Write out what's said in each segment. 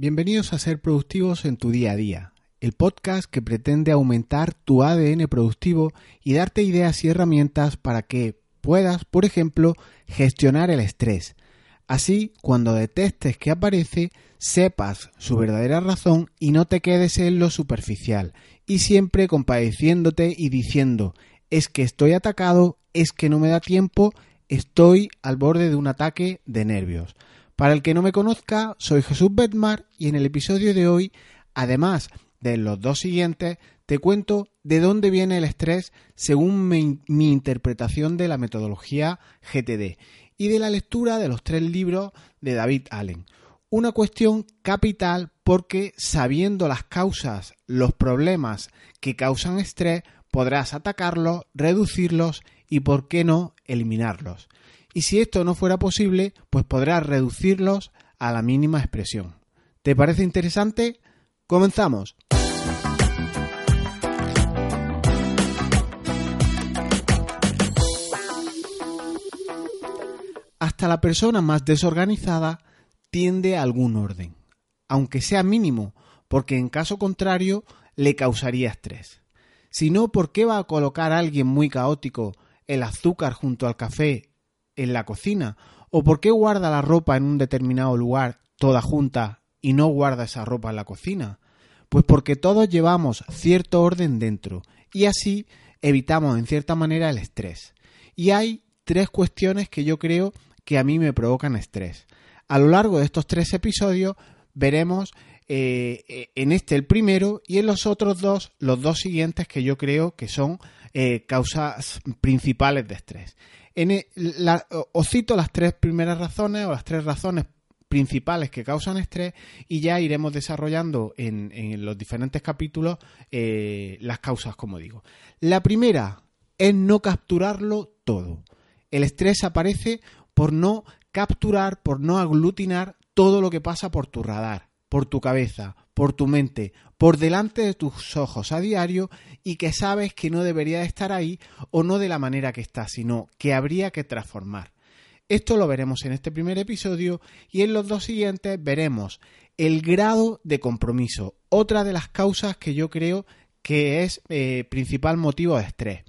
bienvenidos a Ser Productivos en tu día a día, el podcast que pretende aumentar tu ADN productivo y darte ideas y herramientas para que puedas, por ejemplo, gestionar el estrés. Así, cuando detestes que aparece, sepas su verdadera razón y no te quedes en lo superficial, y siempre compadeciéndote y diciendo, es que estoy atacado, es que no me da tiempo, estoy al borde de un ataque de nervios. Para el que no me conozca, soy Jesús Bedmar y en el episodio de hoy, además de los dos siguientes, te cuento de dónde viene el estrés según mi, mi, interpretación de la metodología GTD y de la lectura de los tres libros de David Allen. Una cuestión capital porque sabiendo las causas, los problemas que causan estrés, podrás atacarlos, reducirlos y, por qué no, eliminarlos y si esto no fuera posible, pues podrás reducirlos a la mínima expresión. ¿Te parece interesante? Comenzamos. Hasta la persona más desorganizada tiende a algún orden, aunque sea mínimo, porque en caso contrario le causaría estrés. Si no, ¿por qué va a colocar a alguien muy caótico el azúcar junto al café en la cocina? ¿O por qué guarda la ropa en un determinado lugar toda junta y no guarda esa ropa en la cocina? Pues porque todos llevamos cierto orden dentro y así evitamos en cierta manera el estrés. Y hay tres cuestiones que yo creo que a mí me provocan estrés. A lo largo de estos tres episodios veremos eh, en este el primero y en los otros dos los dos siguientes que yo creo que son eh, causas principales de estrés. En e, os cito las tres primeras razones o las tres razones principales que causan estrés y ya iremos desarrollando en, los diferentes capítulos eh, las causas, como digo. La primera es no capturarlo todo. El estrés aparece por no capturar, por no aglutinar todo lo que pasa por tu radar, por tu cabeza, por tu mente, por delante de tus ojos a diario y que sabes que no debería estar ahí o no de la manera que está, sino que habría que transformar. Esto lo veremos en este primer episodio y en los dos siguientes veremos el grado de compromiso, otra de las causas que yo creo que es eh, principal motivo de estrés.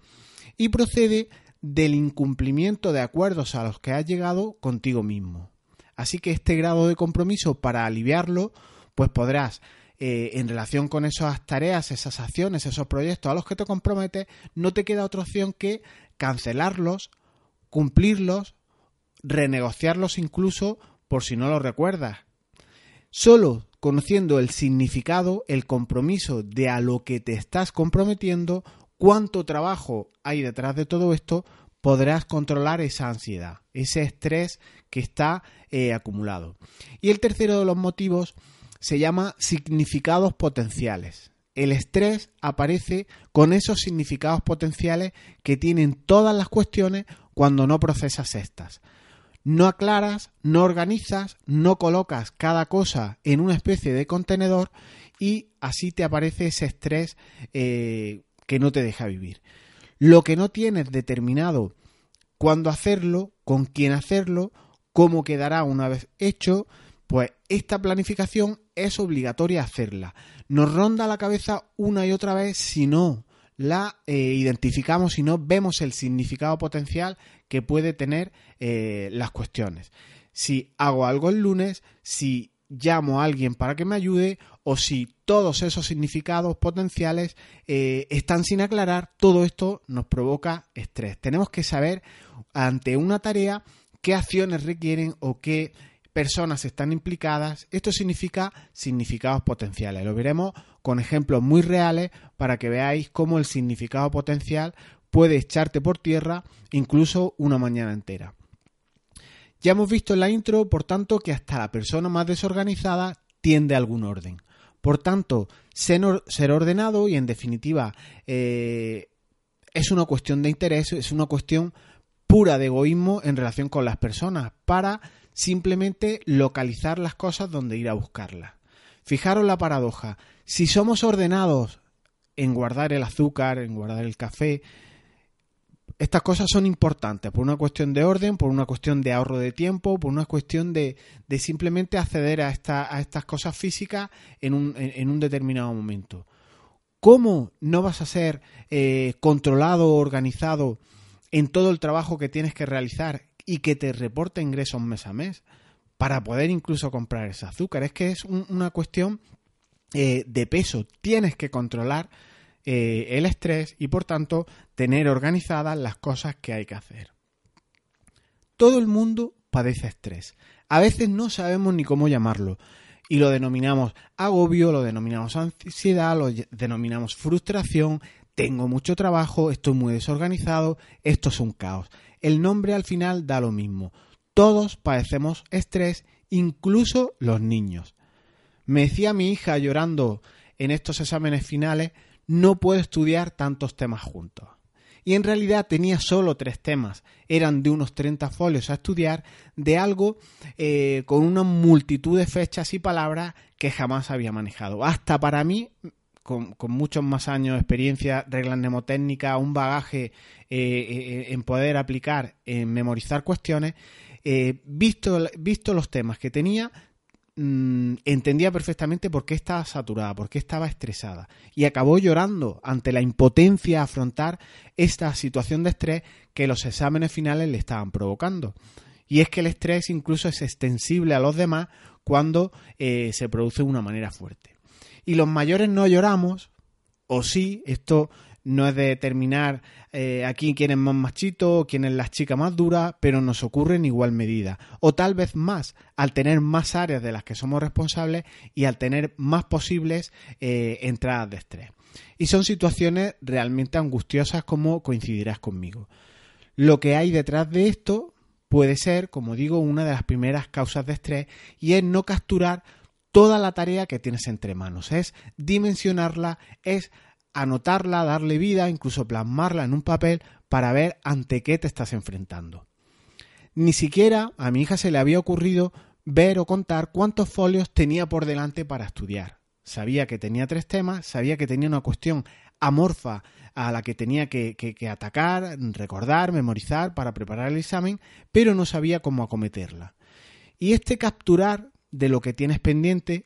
Y procede del incumplimiento de acuerdos a los que has llegado contigo mismo. Así que este grado de compromiso, para aliviarlo, pues podrás eh, en relación con esas tareas, esas acciones, esos proyectos a los que te comprometes, no te queda otra opción que cancelarlos, cumplirlos, renegociarlos incluso por si no lo recuerdas. Solo conociendo el significado, el compromiso de a lo que te estás comprometiendo, cuánto trabajo hay detrás de todo esto, podrás controlar esa ansiedad, ese estrés que está eh, acumulado. Y el tercero de los motivos se llama significados potenciales. El estrés aparece con esos significados potenciales que tienen todas las cuestiones cuando no procesas estas. No aclaras, no organizas, no colocas cada cosa en una especie de contenedor y así te aparece ese estrés eh, que no te deja vivir. Lo que no tienes determinado cuándo hacerlo, con quién hacerlo, cómo quedará una vez hecho, pues esta planificación es obligatoria hacerla. Nos ronda la cabeza una y otra vez si no la eh, identificamos, si no vemos el significado potencial que puede tener eh, las cuestiones. Si hago algo el lunes, si llamo a alguien para que me ayude o si todos esos significados potenciales eh, están sin aclarar, todo esto nos provoca estrés. Tenemos que saber ante una tarea qué acciones requieren o qué personas están implicadas. Esto significa significados potenciales. Lo veremos con ejemplos muy reales para que veáis cómo el significado potencial puede echarte por tierra incluso una mañana entera. Ya hemos visto en la intro, por tanto, que hasta la persona más desorganizada tiende a algún orden. Por tanto, ser ordenado y en definitiva eh, es una cuestión de interés, es una cuestión pura de egoísmo en relación con las personas para simplemente localizar las cosas donde ir a buscarlas. Fijaros la paradoja. Si somos ordenados en guardar el azúcar, en guardar el café, estas cosas son importantes por una cuestión de orden, por una cuestión de ahorro de tiempo, por una cuestión de, simplemente acceder a, a, estas cosas físicas en un, en un, determinado momento. ¿Cómo no vas a ser eh, controlado organizado en todo el trabajo que tienes que realizar y que te reporte ingresos mes a mes para poder incluso comprar ese azúcar? Es que es una cuestión eh, de peso. Tienes que controlar eh, el estrés y por tanto tener organizadas las cosas que hay que hacer. Todo el mundo padece estrés. A veces no sabemos ni cómo llamarlo y lo denominamos agobio, lo denominamos ansiedad, lo denominamos frustración, tengo mucho trabajo, estoy muy desorganizado, esto es un caos. El nombre al final da lo mismo. Todos padecemos estrés, incluso los niños. Me decía mi hija llorando en estos exámenes finales no puedo estudiar tantos temas juntos. Y en realidad tenía solo tres temas. Eran de unos 30 folios a estudiar de algo eh, con una multitud de fechas y palabras que jamás había manejado. Hasta para mí, con, muchos más años de experiencia, reglas mnemotécnicas, un bagaje eh, eh, en poder aplicar, en memorizar cuestiones, visto, visto los temas que tenía, Mm, entendía perfectamente por qué estaba saturada, por qué estaba estresada y acabó llorando ante la impotencia a afrontar esta situación de estrés que los exámenes finales le estaban provocando. Y es que el estrés incluso es extensible a los demás cuando eh, se produce de una manera fuerte. Y los mayores no lloramos, o sí, esto no es de determinar eh, aquí quién es más machito, quién es la chica más dura, pero nos ocurre en igual medida. O tal vez más, al tener más áreas de las que somos responsables y al tener más posibles eh, entradas de estrés. Y son situaciones realmente angustiosas como coincidirás conmigo. Lo que hay detrás de esto puede ser, como digo, una de las primeras causas de estrés y es no capturar toda la tarea que tienes entre manos, es dimensionarla, es anotarla, darle vida, incluso plasmarla en un papel para ver ante qué te estás enfrentando. Ni siquiera a mi hija se le había ocurrido ver o contar cuántos folios tenía por delante para estudiar. Sabía que tenía tres temas, sabía que tenía una cuestión amorfa a la que tenía que, que, atacar, recordar, memorizar para preparar el examen, pero no sabía cómo acometerla. Y este capturar de lo que tienes pendiente,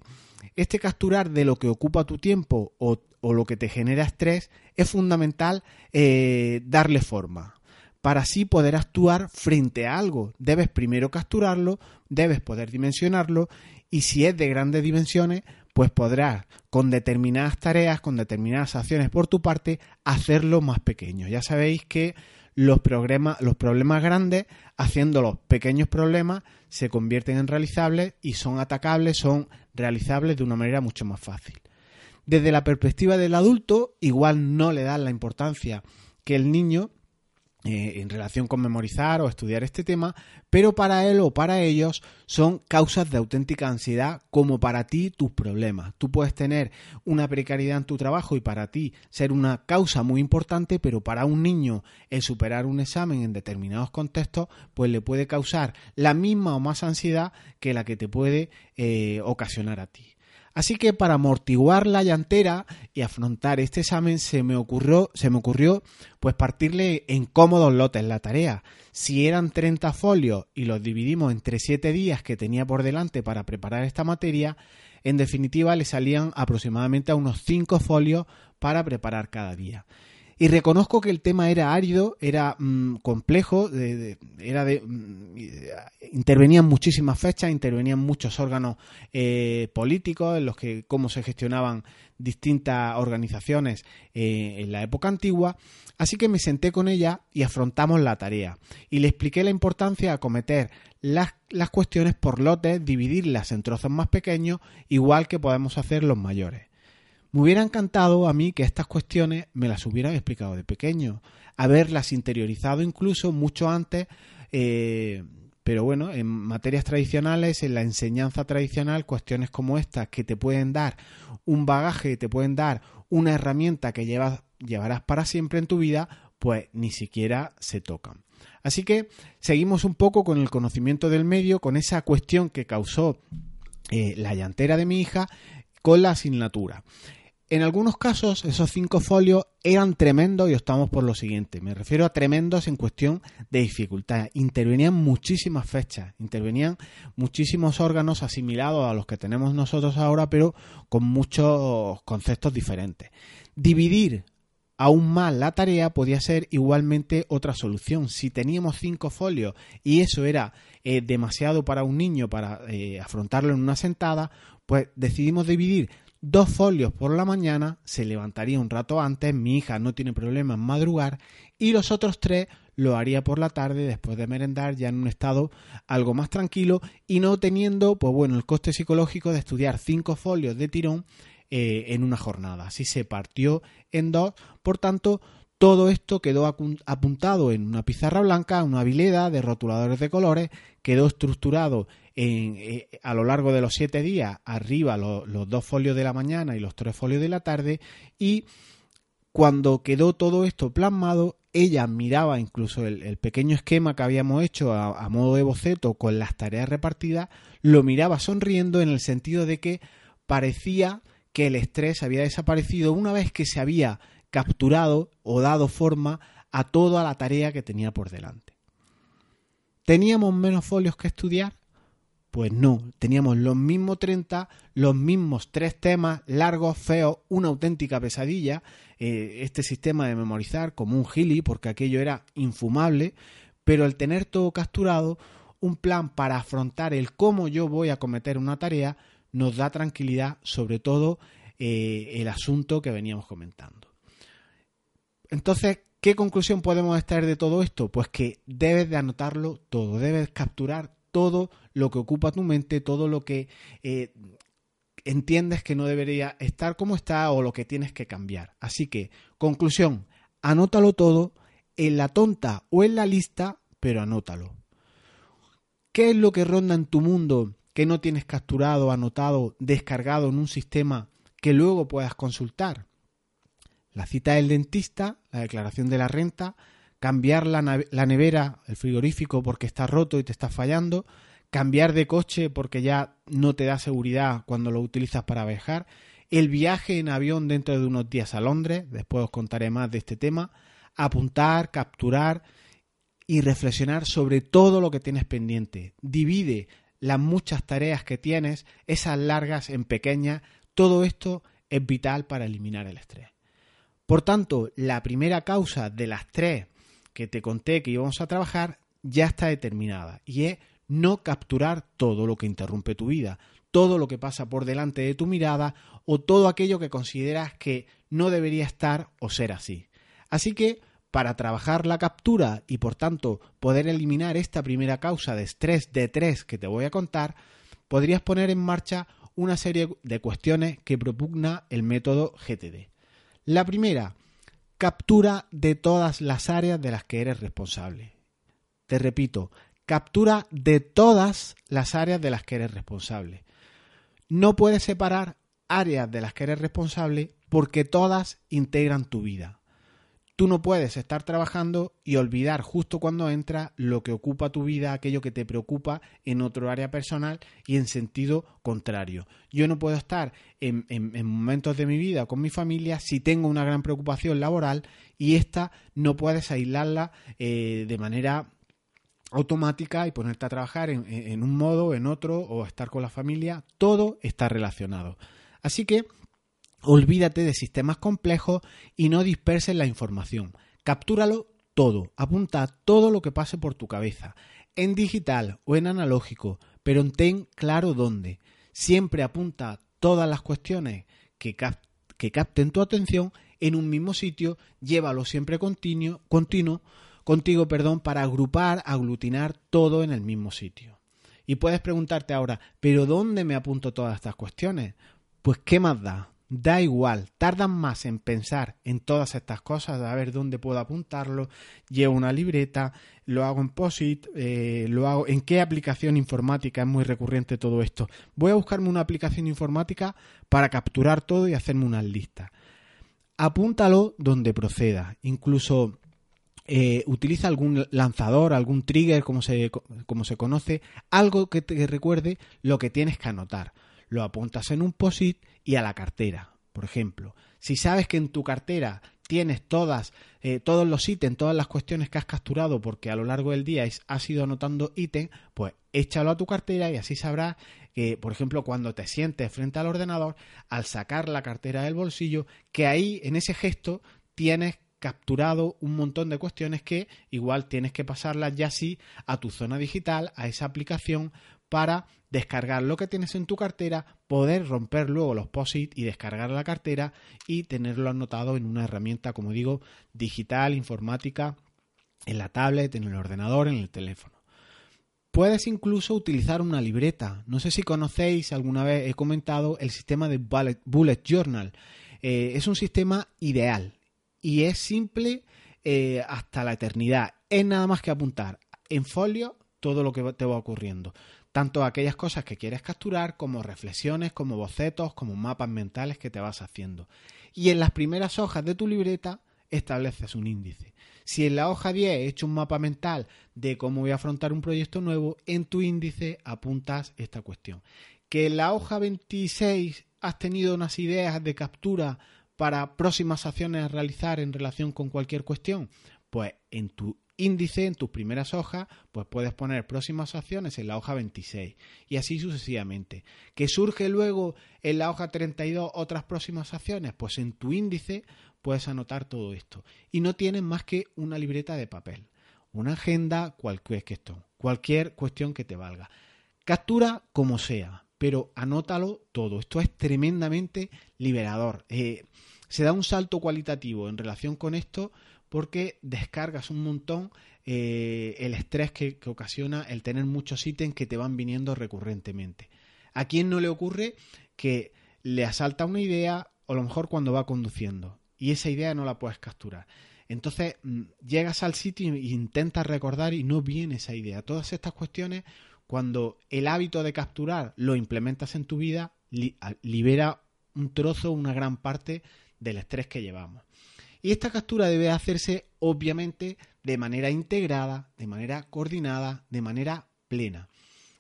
este capturar de lo que ocupa tu tiempo o, o lo que te genera estrés, es fundamental eh, darle forma. Para así poder actuar frente a algo, debes primero capturarlo, debes poder dimensionarlo y si es de grandes dimensiones, pues podrás con determinadas tareas, con determinadas acciones por tu parte, hacerlo más pequeño. Ya sabéis que los, problemas, los problemas grandes, haciendo los pequeños problemas, se convierten en realizables y son atacables, son realizables de una manera mucho más fácil. Desde la perspectiva del adulto, igual no le dan la importancia que el niño eh, en relación con memorizar o estudiar este tema, pero para él o para ellos son causas de auténtica ansiedad como para ti tus problemas. Tú puedes tener una precariedad en tu trabajo y para ti ser una causa muy importante, pero para un niño el superar un examen en determinados contextos, pues le puede causar la misma o más ansiedad que la que te puede eh, ocasionar a ti. Así que para amortiguar la llantera y afrontar este examen se me ocurrió, se me ocurrió pues partirle en cómodos lotes la tarea. Si eran 30 folios y los dividimos entre 7 días que tenía por delante para preparar esta materia, en definitiva le salían aproximadamente a unos 5 folios para preparar cada día. Y reconozco que el tema era árido, era mm, complejo, era de, mm, intervenían muchísimas fechas, intervenían muchos órganos eh, políticos en los que cómo se gestionaban distintas organizaciones eh, en la época antigua. Así que me senté con ella y afrontamos la tarea. Y le expliqué la importancia de acometer las, las cuestiones por lotes, dividirlas en trozos más pequeños, igual que podemos hacer los mayores. Me hubiera encantado a mí que estas cuestiones me las hubieran explicado de pequeño, haberlas interiorizado incluso mucho antes, eh, pero bueno, en materias tradicionales, en la enseñanza tradicional, cuestiones como estas que te pueden dar un bagaje, te pueden dar una herramienta que llevas, llevarás para siempre en tu vida, pues ni siquiera se tocan. Así que seguimos un poco con el conocimiento del medio, con esa cuestión que causó eh, la llantera de mi hija, con la asignatura. En algunos casos, esos cinco folios eran tremendos y optamos por lo siguiente. Me refiero a tremendos en cuestión de dificultad. Intervenían muchísimas fechas, intervenían muchísimos órganos asimilados a los que tenemos nosotros ahora, pero con muchos conceptos diferentes. Dividir aún más la tarea podía ser igualmente otra solución. Si teníamos cinco folios y eso era eh, demasiado para un niño para eh, afrontarlo en una sentada, pues decidimos dividir dos folios por la mañana, se levantaría un rato antes, mi hija no tiene problema en madrugar, y los otros tres lo haría por la tarde después de merendar ya en un estado algo más tranquilo y no teniendo, pues bueno, el coste psicológico de estudiar cinco folios de tirón eh, en una jornada. Así se partió en dos, por tanto, todo esto quedó apuntado en una pizarra blanca, una vileda de rotuladores de colores, quedó estructurado eh, a lo largo de los siete días, arriba los dos folios de la mañana y los tres folios de la tarde, y cuando quedó todo esto plasmado, ella miraba incluso el, pequeño esquema que habíamos hecho a, modo de boceto con las tareas repartidas, lo miraba sonriendo en el sentido de que parecía que el estrés había desaparecido una vez que se había capturado o dado forma a toda la tarea que tenía por delante. ¿Teníamos menos folios que estudiar? Pues no, teníamos los mismos 30, los mismos tres temas largos, feos, una auténtica pesadilla, eh, este sistema de memorizar como un gili, porque aquello era infumable, pero el tener todo capturado, un plan para afrontar el cómo yo voy a cometer una tarea, nos da tranquilidad, sobre todo eh, el asunto que veníamos comentando. Entonces, ¿qué conclusión podemos extraer de todo esto? Pues que debes de anotarlo todo, debes capturar todo lo que ocupa tu mente, todo lo que eh, entiendes que no debería estar como está o lo que tienes que cambiar. Así que, conclusión, anótalo todo en la tonta o en la lista, pero anótalo. ¿Qué es lo que ronda en tu mundo que no tienes capturado, anotado, descargado en un sistema que luego puedas consultar? La cita del dentista, la declaración de la renta, cambiar la, nevera, el frigorífico porque está roto y te está fallando, cambiar de coche porque ya no te da seguridad cuando lo utilizas para viajar, el viaje en avión dentro de unos días a Londres, después os contaré más de este tema, apuntar, capturar y reflexionar sobre todo lo que tienes pendiente. Divide las muchas tareas que tienes, esas largas en pequeñas, todo esto es vital para eliminar el estrés. Por tanto, la primera causa de las tres que te conté que íbamos a trabajar ya está determinada y es no capturar todo lo que interrumpe tu vida, todo lo que pasa por delante de tu mirada o todo aquello que consideras que no debería estar o ser así. Así que, para trabajar la captura y por tanto poder eliminar esta primera causa de estrés de tres que te voy a contar, podrías poner en marcha una serie de cuestiones que propugna el método GTD. La primera, captura de todas las áreas de las que eres responsable. Te repito, captura de todas las áreas de las que eres responsable. No puedes separar áreas de las que eres responsable porque todas integran tu vida. Tú no puedes estar trabajando y olvidar justo cuando entra lo que ocupa tu vida, aquello que te preocupa en otro área personal y en sentido contrario. Yo no puedo estar en, momentos de mi vida con mi familia si tengo una gran preocupación laboral y esta no puedes aislarla eh, de manera automática y ponerte a trabajar en, en un modo, en otro o estar con la familia. Todo está relacionado. Así que Olvídate de sistemas complejos y no disperses la información. Captúralo todo, apunta todo lo que pase por tu cabeza, en digital o en analógico, pero ten claro dónde. Siempre apunta todas las cuestiones que, que capten tu atención en un mismo sitio, llévalo siempre continuo, continuo contigo perdón, para agrupar, aglutinar todo en el mismo sitio. Y puedes preguntarte ahora, ¿pero dónde me apunto todas estas cuestiones? Pues ¿qué más da? Da igual, tardan más en pensar en todas estas cosas, a ver dónde puedo apuntarlo, llevo una libreta, lo hago en POSIT, eh, lo hago en qué aplicación informática es muy recurrente todo esto. Voy a buscarme una aplicación informática para capturar todo y hacerme una lista. Apúntalo donde proceda, incluso eh, utiliza algún lanzador, algún trigger, como se, como se conoce, algo que te recuerde lo que tienes que anotar lo apuntas en un POSIT y a la cartera. Por ejemplo, si sabes que en tu cartera tienes todas, eh, todos los ítems, todas las cuestiones que has capturado, porque a lo largo del día has ido anotando ítems, pues échalo a tu cartera y así sabrás que, por ejemplo, cuando te sientes frente al ordenador, al sacar la cartera del bolsillo, que ahí, en ese gesto, tienes capturado un montón de cuestiones que igual tienes que pasarlas ya sí a tu zona digital, a esa aplicación, para descargar lo que tienes en tu cartera, poder romper luego los POSIT y descargar la cartera y tenerlo anotado en una herramienta, como digo, digital, informática, en la tablet, en el ordenador, en el teléfono. Puedes incluso utilizar una libreta. No sé si conocéis, alguna vez he comentado el sistema de Bullet, Journal. Eh, es un sistema ideal y es simple eh, hasta la eternidad. Es nada más que apuntar en folio todo lo que te va ocurriendo tanto aquellas cosas que quieres capturar como reflexiones, como bocetos, como mapas mentales que te vas haciendo. Y en las primeras hojas de tu libreta estableces un índice. Si en la hoja 10 he hecho un mapa mental de cómo voy a afrontar un proyecto nuevo, en tu índice apuntas esta cuestión. Que en la hoja 26 has tenido unas ideas de captura para próximas acciones a realizar en relación con cualquier cuestión, pues en tu índice en tus primeras hojas, pues puedes poner próximas acciones en la hoja 26 y así sucesivamente. ¿Que surge luego en la hoja 32 otras próximas acciones? Pues en tu índice puedes anotar todo esto y no tienes más que una libreta de papel, una agenda, cualquier cuestión, cualquier cuestión que te valga. Captura como sea, pero anótalo todo. Esto es tremendamente liberador. Eh, se da un salto cualitativo en relación con esto porque descargas un montón eh, el estrés que, ocasiona el tener muchos ítems que te van viniendo recurrentemente. ¿A quién no le ocurre que le asalta una idea o a lo mejor cuando va conduciendo y esa idea no la puedes capturar? Entonces mm, llegas al sitio e intentas recordar y no viene esa idea. Todas estas cuestiones, cuando el hábito de capturar lo implementas en tu vida, libera un trozo, una gran parte del estrés que llevamos. Y esta captura debe hacerse obviamente de manera integrada, de manera coordinada, de manera plena.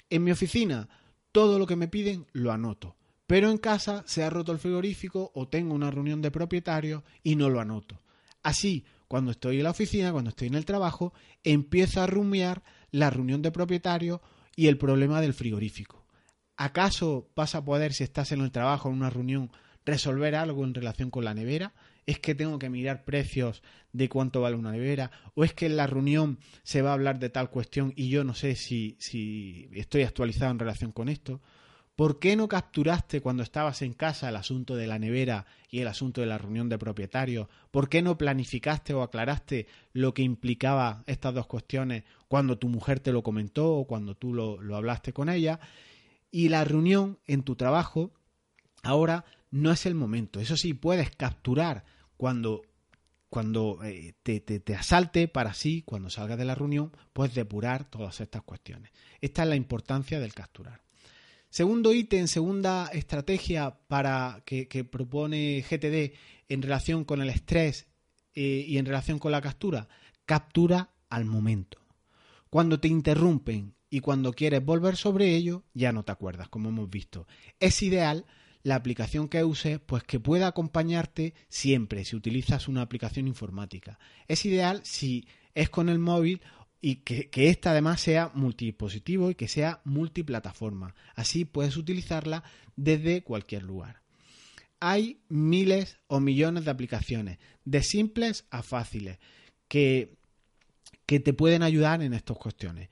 En mi oficina, todo lo que me piden lo anoto. Pero en casa se ha roto el frigorífico o tengo una reunión de propietarios y no lo anoto. Así, cuando estoy en la oficina, cuando estoy en el trabajo, empiezo a rumiar la reunión de propietarios y el problema del frigorífico. ¿Acaso vas a poder, si estás en el trabajo, en una reunión, resolver algo en relación con la nevera? Es que tengo que mirar precios de cuánto vale una nevera, o es que en la reunión se va a hablar de tal cuestión y yo no sé si, si estoy actualizado en relación con esto. ¿Por qué no capturaste cuando estabas en casa el asunto de la nevera y el asunto de la reunión de propietarios? ¿Por qué no planificaste o aclaraste lo que implicaba estas dos cuestiones cuando tu mujer te lo comentó o cuando tú lo, lo hablaste con ella? Y la reunión en tu trabajo ahora no es el momento. Eso sí, puedes capturar cuando, cuando eh, te, te, asalte para así, cuando salgas de la reunión, puedes depurar todas estas cuestiones. Esta es la importancia del capturar. Segundo ítem, segunda estrategia para que, propone GTD en relación con el estrés eh, y en relación con la captura, captura al momento. Cuando te interrumpen y cuando quieres volver sobre ello, ya no te acuerdas, como hemos visto. Es ideal la aplicación que uses, pues que pueda acompañarte siempre si utilizas una aplicación informática. Es ideal si es con el móvil y que, que esta además sea multidispositivo y que sea multiplataforma. Así puedes utilizarla desde cualquier lugar. Hay miles o millones de aplicaciones, de simples a fáciles, que, que te pueden ayudar en estas cuestiones.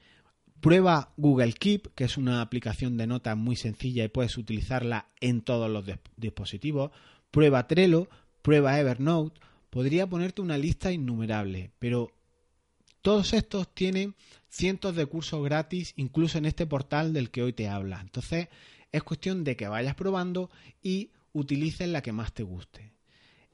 Prueba Google Keep, que es una aplicación de notas muy sencilla y puedes utilizarla en todos los dispositivos. Prueba Trello, prueba Evernote. Podría ponerte una lista innumerable, pero todos estos tienen cientos de cursos gratis, incluso en este portal del que hoy te habla. Entonces, es cuestión de que vayas probando y utilices la que más te guste.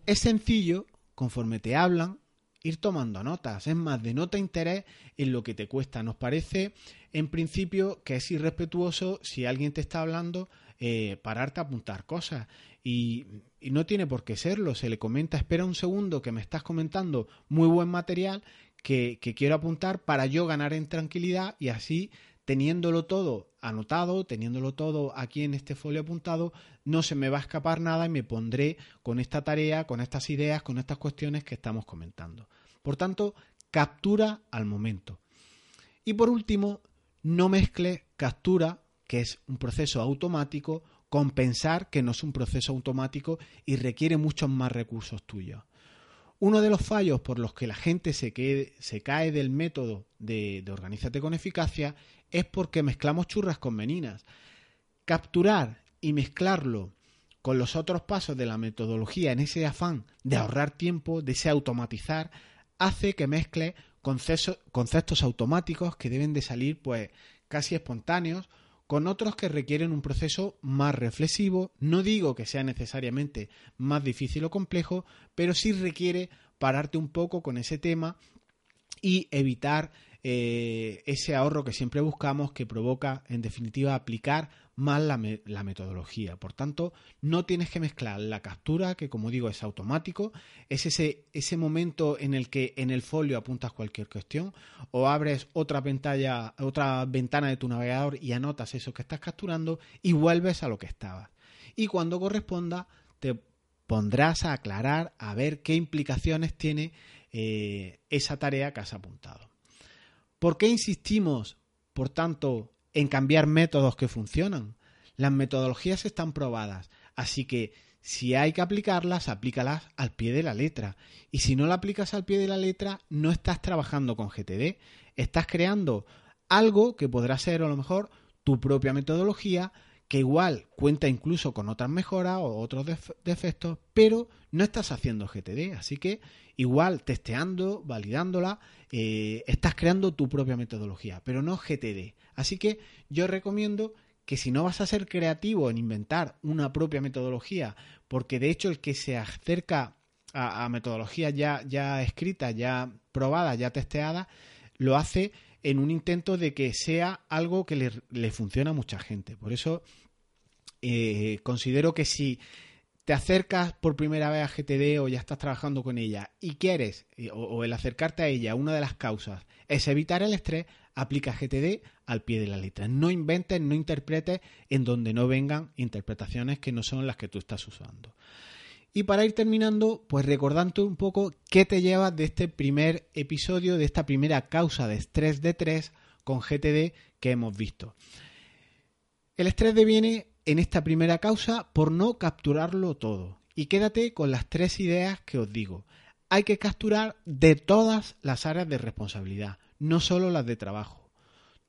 Es sencillo, conforme te hablan, ir tomando notas. Es más, de nota interés en lo que te cuesta. Nos parece, en principio, que es irrespetuoso si alguien te está hablando, eh, pararte a apuntar cosas. Y, no tiene por qué serlo. Se le comenta, espera un segundo que me estás comentando muy buen material que, que quiero apuntar para yo ganar en tranquilidad y así teniéndolo todo anotado, teniéndolo todo aquí en este folio apuntado, no se me va a escapar nada y me pondré con esta tarea, con estas ideas, con estas cuestiones que estamos comentando. Por tanto, captura al momento. Y por último, no mezcle captura, que es un proceso automático, con pensar que no es un proceso automático y requiere muchos más recursos tuyos. Uno de los fallos por los que la gente se, cae del método de, de Organízate con Eficacia es porque mezclamos churras con meninas. Capturar y mezclarlo con los otros pasos de la metodología en ese afán de ahorrar tiempo, de ese automatizar, hace que mezcle conceptos, automáticos que deben de salir pues casi espontáneos con otros que requieren un proceso más reflexivo. No digo que sea necesariamente más difícil o complejo, pero sí requiere pararte un poco con ese tema y evitar eh, ese ahorro que siempre buscamos que provoca, en definitiva, aplicar más la, metodología. Por tanto, no tienes que mezclar la captura, que como digo es automático, es ese, ese momento en el que en el folio apuntas cualquier cuestión o abres otra pantalla, otra ventana de tu navegador y anotas eso que estás capturando y vuelves a lo que estabas. Y cuando corresponda, te pondrás a aclarar, a ver qué implicaciones tiene eh, esa tarea que has apuntado. ¿Por qué insistimos, por tanto, en cambiar métodos que funcionan? Las metodologías están probadas, así que si hay que aplicarlas, aplícalas al pie de la letra. Y si no la aplicas al pie de la letra, no estás trabajando con GTD, estás creando algo que podrá ser a lo mejor tu propia metodología, que igual cuenta incluso con otras mejoras o otros defectos, pero no estás haciendo GTD, así que igual testeando, validándola, eh, estás creando tu propia metodología, pero no GTD. Así que yo recomiendo que si no vas a ser creativo en inventar una propia metodología, porque de hecho el que se acerca a, metodologías ya, ya escritas, ya probadas, ya testeadas, lo hace en un intento de que sea algo que le, le funcione a mucha gente. Por eso eh, considero que si te acercas por primera vez a GTD o ya estás trabajando con ella y quieres, eh, o, el acercarte a ella, una de las causas es evitar el estrés, aplica GTD al pie de la letra. No inventes, no interpretes en donde no vengan interpretaciones que no son las que tú estás usando. Y para ir terminando, pues recordando un poco qué te llevas de este primer episodio, de esta primera causa de estrés de 3 con GTD que hemos visto. El estrés deviene en esta primera causa por no capturarlo todo. Y quédate con las tres ideas que os digo. Hay que capturar de todas las áreas de responsabilidad, no solo las de trabajo.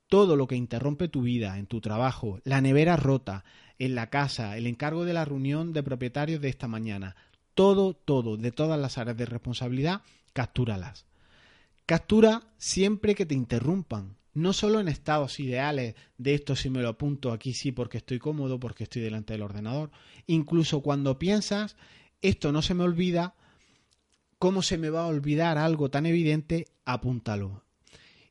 Todo lo que interrumpe tu vida, en tu trabajo, la nevera rota, en la casa, el encargo de la reunión de propietarios de esta mañana, todo, todo, de todas las áreas de responsabilidad, captúralas. Captura siempre que te interrumpan, no solo en estados ideales de esto si me lo apunto aquí sí porque estoy cómodo, porque estoy delante del ordenador, incluso cuando piensas esto no se me olvida, ¿cómo se me va a olvidar algo tan evidente? Apúntalo.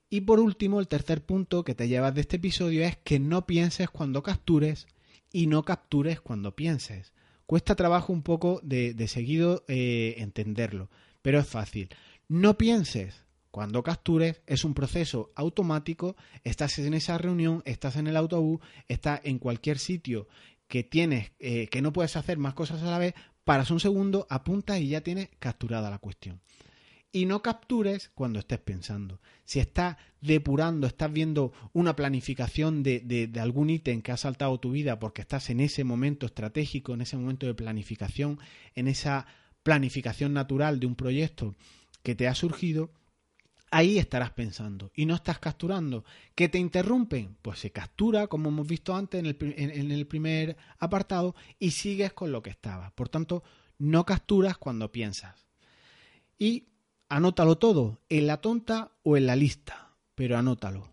Y por último, el tercer punto que te llevas de este episodio es que no pienses cuando captures y no captures cuando pienses. Cuesta trabajo un poco de, seguido eh, entenderlo, pero es fácil. No pienses cuando captures es un proceso automático, estás en esa reunión, estás en el autobús, estás en cualquier sitio que tienes, eh, que no puedes hacer más cosas a la vez, paras un segundo, apuntas y ya tienes capturada la cuestión. Y no captures cuando estés pensando. Si estás depurando, estás viendo una planificación de, de algún ítem que ha saltado tu vida porque estás en ese momento estratégico, en ese momento de planificación, en esa planificación natural de un proyecto que te ha surgido, ahí estarás pensando y no estás capturando. ¿Qué te interrumpen? Pues se captura, como hemos visto antes en el, primer apartado, y sigues con lo que estaba. Por tanto, no capturas cuando piensas. Y anótalo todo, en la tonta o en la lista, pero anótalo.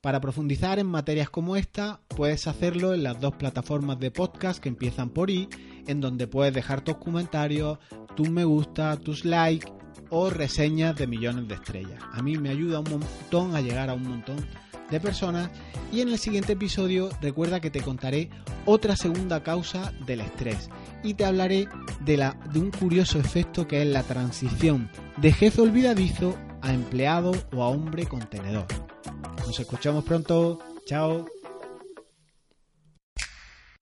Para profundizar en materias como esta, puedes hacerlo en las dos plataformas de podcast que empiezan por i, en donde puedes dejar tus comentarios, tus me gusta, tus likes o reseñas de millones de estrellas. A mí me ayuda un montón a llegar a un montón de personas y en el siguiente episodio recuerda que te contaré otra segunda causa del estrés y te hablaré de, la, de un curioso efecto que es la transición de jefe olvidadizo a empleado o a hombre contenedor. Nos escuchamos pronto. Chao.